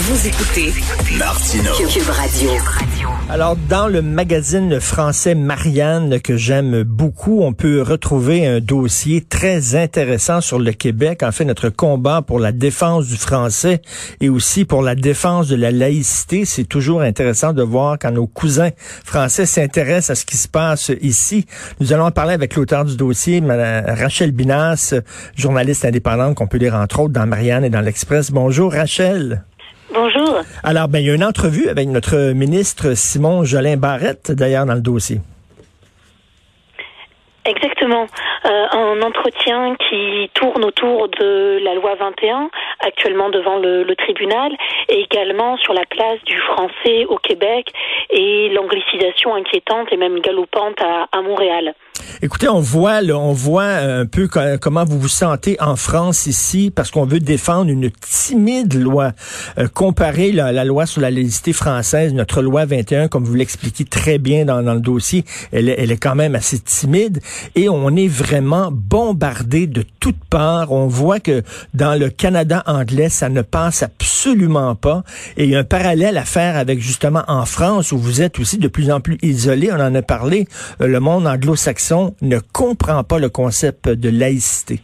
Vous écoutez Martino. Cube Radio. Alors, dans le magazine français Marianne, que j'aime beaucoup, on peut retrouver un dossier très intéressant sur le Québec, en fait, notre combat pour la défense du français et aussi pour la défense de la laïcité. C'est toujours intéressant de voir quand nos cousins français s'intéressent à ce qui se passe ici. Nous allons en parler avec l'auteur du dossier, Rachel Binas, journaliste indépendante qu'on peut lire entre autres dans Marianne et dans l'Express. Bonjour, Rachel. Bonjour. Alors, ben, il y a une entrevue avec notre ministre Simon Jolin Barrette, d'ailleurs, dans le dossier. Exactement. Euh, un entretien qui tourne autour de la loi 21, actuellement devant le, le, tribunal, et également sur la place du français au Québec et l'anglicisation inquiétante et même galopante à, à Montréal. Écoutez, on voit, là, on voit un peu comment vous vous sentez en France ici, parce qu'on veut défendre une timide loi. Euh, comparer la, loi sur la laïcité française, notre loi 21, comme vous l'expliquez très bien dans, dans le dossier, elle, elle, est quand même assez timide. Et on est vraiment bombardé de toutes parts. On voit que dans le Canada anglais, ça ne passe absolument pas. Et il y a un parallèle à faire avec justement en France, où vous êtes aussi de plus en plus isolé. On en a parlé. Euh, le monde anglo-saxon ne comprend pas le concept de laïcité.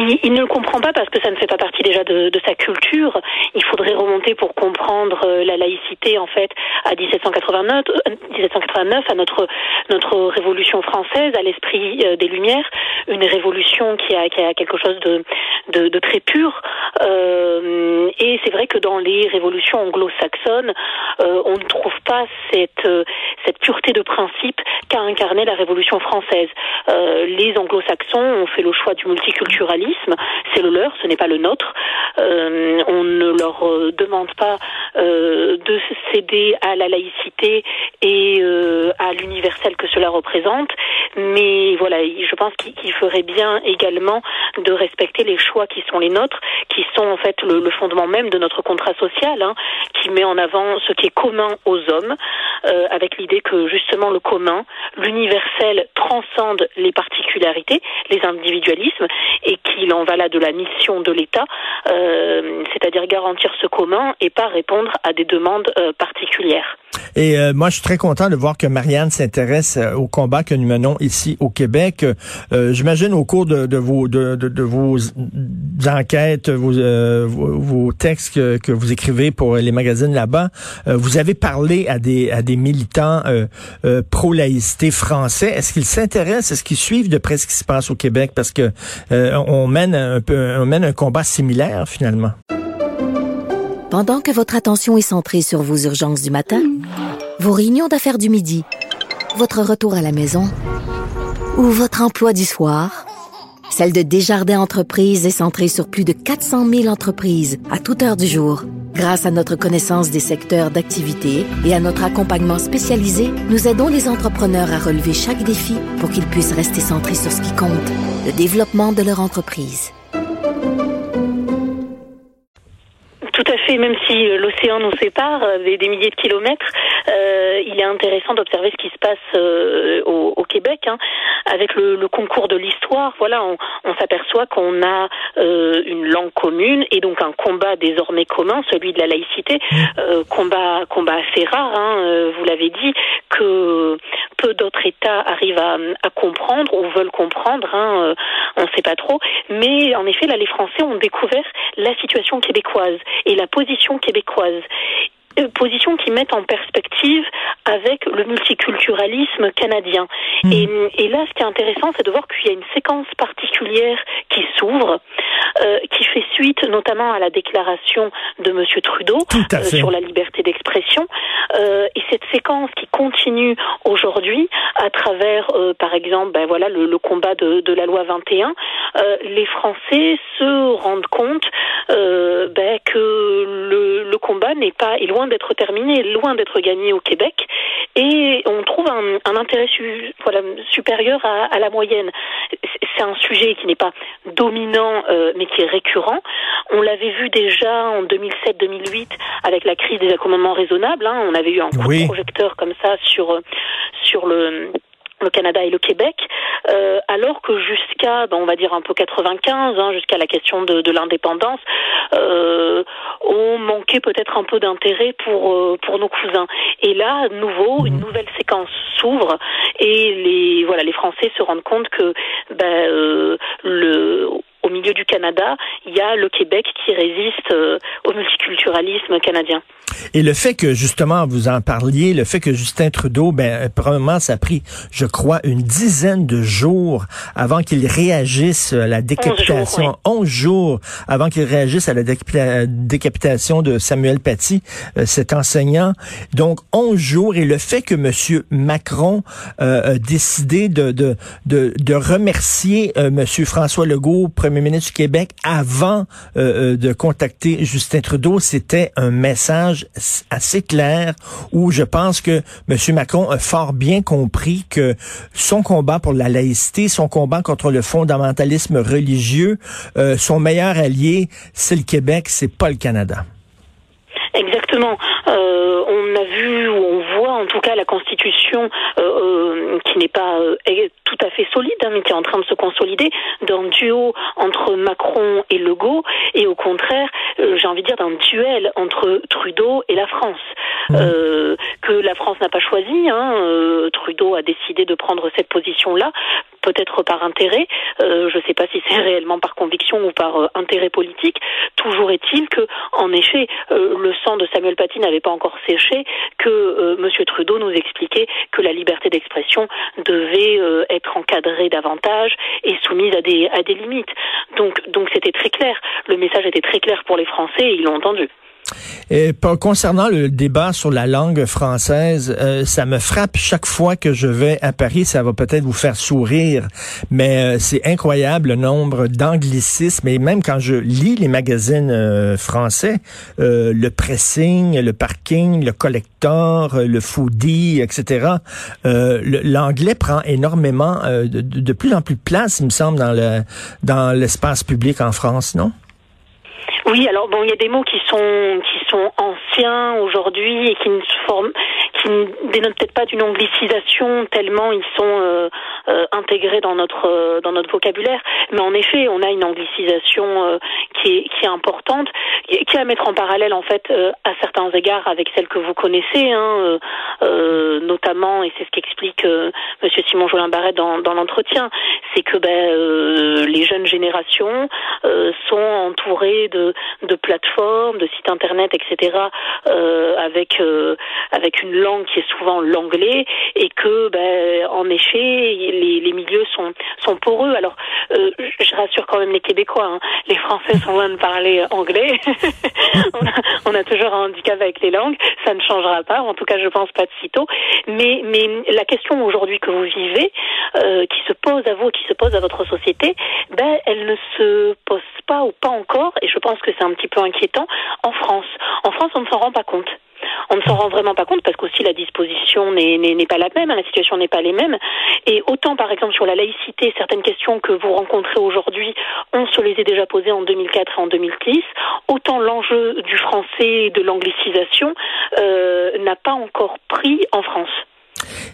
Il, il, ne comprend pas parce que ça ne fait pas partie déjà de, sa culture. Il faudrait remonter pour comprendre euh, la laïcité en fait à 1789, 1789 à notre notre Révolution française, à l'esprit euh, des Lumières, une révolution qui a, quelque chose de, de, très pur. Euh, et c'est vrai que dans les révolutions anglo-saxonnes, euh, on ne trouve pas cette cette pureté de principe qu'a incarné la Révolution française. les anglo-saxons ont fait le choix du multiculturalisme c'est le leur, ce n'est pas le nôtre. Euh, on ne leur euh, demande pas euh, de céder à la laïcité et euh, à l'universel que cela représente, mais voilà, je pense qu'il ferait bien également de respecter les choix qui sont les nôtres, qui sont en fait le, fondement même de notre contrat social, hein, qui met en avant ce qui est commun aux hommes, euh, avec l'idée que justement le commun, l'universel transcende les particularités, les individualismes, et qu'il en va là de la mission de l'État, euh, c'est-à-dire garantir ce commun et pas répondre à des demandes euh, particulières. Et moi, je suis très content de voir que Marianne s'intéresse au combat que nous menons ici au Québec. Euh, J'imagine au cours de, vos de, vos enquêtes, vos, euh, vos, vos, textes que, que, vous écrivez pour les magazines là-bas, vous avez parlé à des à des militants pro-laïcité français. Est-ce qu'ils s'intéressent, est-ce qu'ils suivent de près ce qui se passe au Québec? Parce que on mène un peu on mène un combat similaire finalement. Pendant que votre attention est centrée sur vos urgences du matin, vos réunions d'affaires du midi, votre retour à la maison ou votre emploi du soir, celle de Desjardins Entreprises est centrée sur plus de 400 000 entreprises à toute heure du jour. Grâce à notre connaissance des secteurs d'activité et à notre accompagnement spécialisé, nous aidons les entrepreneurs à relever chaque défi pour qu'ils puissent rester centrés sur ce qui compte, le développement de leur entreprise. Tout à fait, même si l'océan nous sépare des, des, milliers de kilomètres, euh, il est intéressant d'observer ce qui se passe euh, au, au, Québec. Hein. Avec le, le, concours de l'histoire, voilà, on, on s'aperçoit qu'on a euh, une langue commune et donc un combat désormais commun, celui de la laïcité, euh, combat, combat assez rare, hein, vous l'avez dit, que peu d'autres États arrivent à, à, comprendre ou veulent comprendre, hein, on ne sait pas trop. Mais en effet, là, les Français ont découvert la situation québécoise et la position québécoise positions qui mettent en perspective avec le multiculturalisme canadien. Hmm. Et, et, là, ce qui est intéressant, c'est de voir qu'il y a une séquence particulière qui s'ouvre, euh, qui fait suite notamment à la déclaration de M. Trudeau euh, sur la liberté d'expression. Euh, et cette séquence qui continue aujourd'hui à travers, par exemple, ben voilà, le, le combat de, de, la loi 21, les Français se rendent compte ben, que le, le combat n'est pas est loin d'être terminé, loin d'être gagné au Québec, et on trouve un, un intérêt su, voilà, supérieur à, à, la moyenne. C'est un sujet qui n'est pas dominant, euh, mais qui est récurrent. On l'avait vu déjà en 2007-2008 avec la crise des accommodements raisonnables. Hein. On avait eu un coup de projecteur comme ça sur sur le le Canada et le Québec, euh, alors que jusqu'à, ben, on va dire un peu 95, hein, jusqu'à la question de, de l'indépendance, euh, on manquait peut-être un peu d'intérêt pour euh, pour nos cousins. Et là, nouveau, une mhm. nouvelle séquence s'ouvre et les voilà, les Français se rendent compte que ben, euh, le au milieu du Canada, il y a le Québec qui résiste euh, au multiculturalisme canadien. Et le fait que, justement, vous en parliez, le fait que Justin Trudeau, ben, probablement, ça a pris, je crois, une dizaine de jours avant qu'il réagisse à la décapitation, 11 jours, avant qu'il réagisse à la décapitation de Samuel Paty, euh, cet enseignant. Donc, 11 jours, et le fait que M. Macron euh, a décidé de, de, de, de remercier euh, M. François Legault, premier ministre du Québec, avant euh, de contacter Justin Trudeau, c'était un message assez clair où je pense que M. Macron a fort bien compris que son combat pour la laïcité, son combat contre le fondamentalisme religieux, euh, son meilleur allié, c'est le Québec, c'est pas le Canada. Exactement. Euh, la constitution euh, euh qui n'est pas euh, tout à fait solide, hein, mais qui est en train de se consolider d'un duo entre Macron et Legault, et au contraire, j'ai envie de dire d'un duel entre Trudeau et la France. Mmh. que la France n'a pas choisi. Hein, Trudeau a décidé de prendre cette position-là peut-être par intérêt, euh, je ne sais pas si c'est réellement par conviction ou par euh, intérêt politique. Toujours est-il que, en effet, euh, le sang de Samuel Paty n'avait pas encore séché, que Monsieur Trudeau nous expliquait que la liberté d'expression devait être encadrée davantage et soumise à des à des limites. Donc donc c'était très clair. Le message était très clair pour les Français et ils l'ont entendu. Concernant le débat sur la langue française, euh, ça me frappe chaque fois que je vais à Paris. Ça va peut-être vous faire sourire, mais euh, c'est incroyable le nombre d'anglicismes. Et même quand je lis les magazines euh, français, le pressing, le parking, le collector, le foodie, etc. L'anglais prend énormément, de, de, plus en plus de place, il me semble, dans le dans l'espace public en France, non? Oui, alors bon, il y a des mots qui sont qui sont anciens aujourd'hui et qui ne forment, qui ne dénotent peut-être pas d'une anglicisation tellement ils sont dans notre euh, dans notre vocabulaire. Mais en effet, on a une anglicisation euh, qui est qui est importante, qui est à mettre en parallèle en fait euh, à certains égards avec celle que vous connaissez, hein, notamment et c'est ce qu'explique Monsieur Simon Jolin Barret dans dans l'entretien, c'est que ben, les jeunes générations sont entourées de de plateformes, de sites internet, etc. avec avec une langue qui est souvent l'anglais et que ben en effet les, les milieux sont sont poreux. Alors euh, je rassure quand même les Québécois. Hein. Les Français sont loin de parler anglais. on, a, toujours un handicap avec les langues. Ça ne changera pas. En tout cas, je pense pas de sitôt. Mais mais la question aujourd'hui que vous vivez, euh, qui se pose à vous, qui se pose à votre société, ben elle ne se pose pas ou pas encore. Et je pense que c'est un petit peu inquiétant en France. En France, on ne s'en rend pas compte on ne s'en rend vraiment pas compte parce qu'aussi la disposition n'est pas la même, hein, la situation n'est pas les mêmes. Et autant, par exemple, sur la laïcité, certaines questions que vous rencontrez aujourd'hui, on se les est déjà posées en 2004 et en 2010, autant l'enjeu du français et de l'anglicisation euh, n'a pas encore pris en France.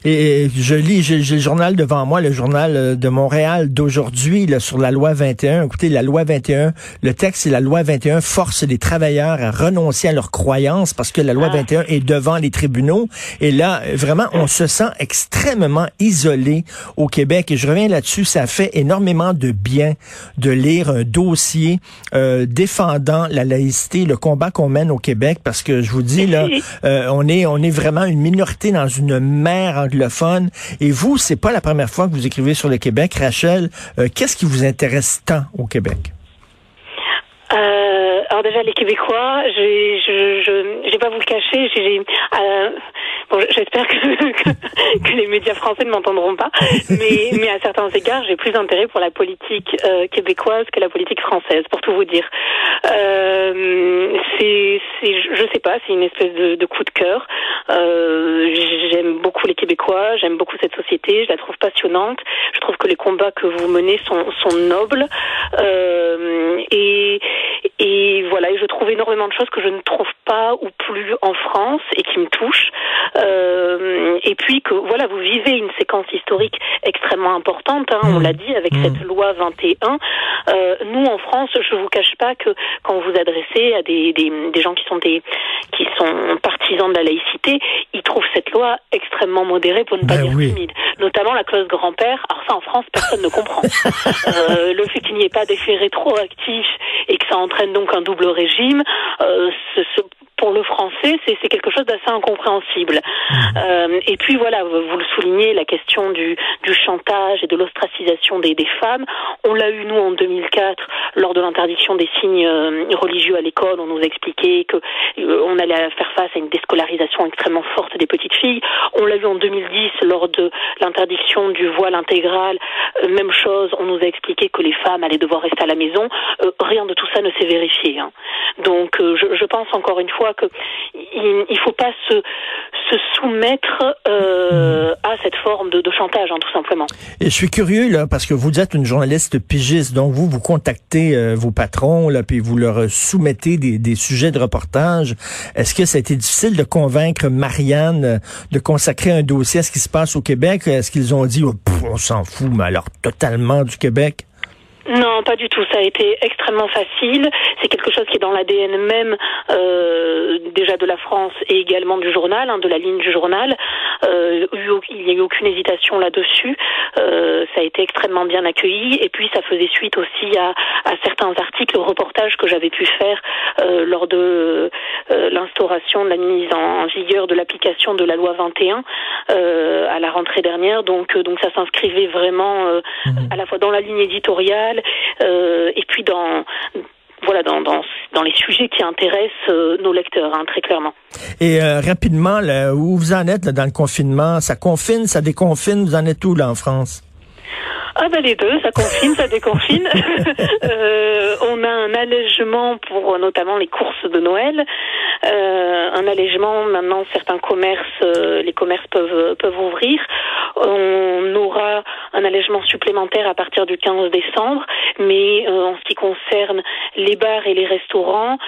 Et je lis, j'ai le journal devant moi, le journal euh, de Montréal d'aujourd'hui sur la loi 21. Écoutez, la loi 21, le texte c'est la loi 21 force les travailleurs à renoncer à leurs croyances parce que la loi 21 ah. est devant les tribunaux. Et là, vraiment, on se sent extrêmement isolé au Québec. Et je reviens là-dessus, ça fait énormément de bien de lire un dossier euh, défendant la laïcité, le combat qu'on mène au Québec, parce que je vous dis là, euh, on est on est vraiment une minorité dans une mer anglophone. Et vous, c'est pas la première fois que vous écrivez sur le Québec, Rachel. Euh, qu'est-ce qui vous intéresse tant au Québec? Euh, alors déjà les Québécois, je je vais pas vous le cacher, j'ai euh, bon, j'espère que, que, les médias français ne m'entendront pas, mais mais à certains égards, j'ai plus d'intérêt pour la politique euh, québécoise que la politique française, pour tout vous dire. Euh, c'est je sais pas, c'est une espèce de, de coup de cœur. Euh, j'aime beaucoup les Québécois, j'aime beaucoup cette société, je la trouve passionnante. Je trouve que les combats que vous menez sont sont nobles euh, et et voilà, et je trouve énormément de choses que je ne trouve pas ou plus en France et qui me touchent. Euh, et puis que voilà, vous vivez une séquence historique extrêmement importante. Hein, on mmh. l'a dit avec mmh. cette loi 21. Euh, nous en France, je vous cache pas que quand vous vous adressez à des, des, des gens qui sont des qui sont partisans de la laïcité, ils trouvent cette loi extrêmement modérée pour ne pas ben dire timide. Notamment la clause grand-père. Alors ça, en France, personne ne comprend. euh, le fait qu'il n'y ait pas d'effet rétroactif et que ça entraîne donc un double régime, euh, ce, ce, pour le français, c'est quelque chose d'assez incompréhensible. Mmh. Euh, et puis voilà, vous le soulignez, la question du, du chantage et de l'ostracisation des, des, femmes. On l'a eu nous en 2004 lors de l'interdiction des signes euh, religieux à l'école. On nous expliquait que euh, on allait faire face à une déscolarisation extrêmement forte des petites filles. On l'a eu en 2010 lors de l'interdiction du voile intégral. Euh, même chose, on nous a expliqué que les femmes allaient devoir rester à la maison. rien de tout ça ne s'est vérifié. Hein. Donc je, je pense encore une fois que il, faut pas se, soumettre euh, à cette forme de, chantage, hein, tout simplement. Je suis curieux là parce que vous êtes une journaliste pigiste, donc vous vous contactez euh, vos patrons là, puis vous leur soumettez des, des sujets de reportage. Est-ce que ça a été difficile de convaincre Marianne euh, de consacrer un dossier à ce qui se passe au Québec? Est-ce qu'ils ont dit oh, on s'en fout, mais alors totalement du Québec? Non, pas du tout. Ça a été extrêmement facile. C'est quelque chose qui est dans l'ADN même euh, déjà de la France et également du journal, hein, de la ligne du journal. Euh, il n'y a eu aucune hésitation là-dessus. Euh, ça a été extrêmement bien accueilli. Et puis ça faisait suite aussi à, à certains articles, reportages que j'avais pu faire euh, lors de euh, l'instauration de la mise en vigueur de l'application de la loi 21 euh, à la rentrée dernière. Donc, donc ça s'inscrivait vraiment mmh. à la fois dans la ligne éditoriale euh, et puis dans voilà dans, dans, les sujets qui intéressent euh, nos lecteurs hein, très clairement. Et euh, rapidement, où vous en êtes dans le confinement? Ça confine, ça déconfine? Vous en êtes où là en France? Ah ben les deux, ça confine, ça déconfine. euh, on a un allègement pour notamment les courses de Noël. Euh, un allègement maintenant, certains commerces, euh, les commerces peuvent peuvent ouvrir. On aura un allègement supplémentaire à partir du 15 décembre, mais euh, en ce qui concerne les bars et les restaurants,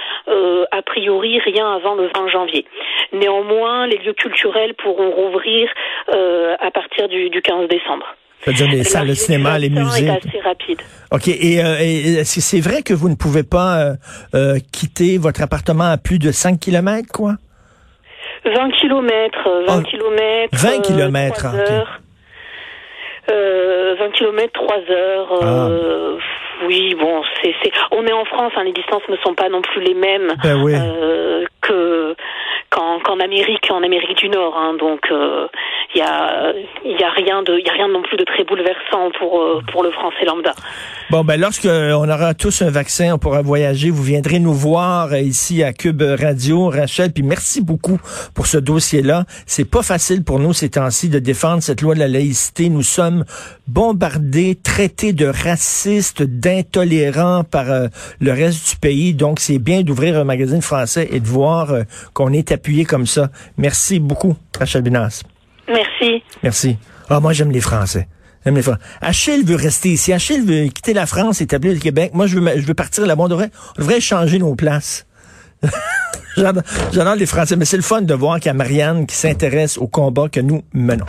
a priori rien avant le 20 janvier. Néanmoins, les lieux culturels pourront rouvrir à partir du, du 15 décembre. C'est-à-dire les salles de cinéma, les musées. assez rapide. OK. Et, euh, que c'est vrai que vous ne pouvez pas euh, euh, quitter votre appartement à plus de 5 km, quoi? 20 km, 20 km. 20 km, 20 km, 3 heures. Euh, ah. Oui, bon, c'est, on est en France, hein, les distances ne sont pas non plus les mêmes ben oui. que qu'en, qu'en Amérique, en Amérique du Nord. Hein, donc, il y a y a rien de il y a rien non plus de très bouleversant pour euh, pour le français lambda. Bon ben lorsque on aura tous un vaccin, on pourra voyager, vous viendrez nous voir euh, ici à Cube Radio, Rachel, puis merci beaucoup pour ce dossier-là. C'est pas facile pour nous ces temps-ci de défendre cette loi de la laïcité. Nous sommes bombardés, traités de racistes, d'intolérants par euh, le reste du pays. Donc c'est bien d'ouvrir un magazine français et de voir qu'on est appuyé comme ça. Merci beaucoup, Rachel Binas. Merci. Merci. Ah, moi, j'aime les Français. J'aime les Français. Achille veut rester ici. Achille veut quitter la France, établir le Québec. Moi, je veux, je veux partir là-bas. On devrait, on devrait changer nos places. J'adore les Français, mais c'est le fun de voir qu'il y a Marianne qui s'intéresse au combat que nous menons.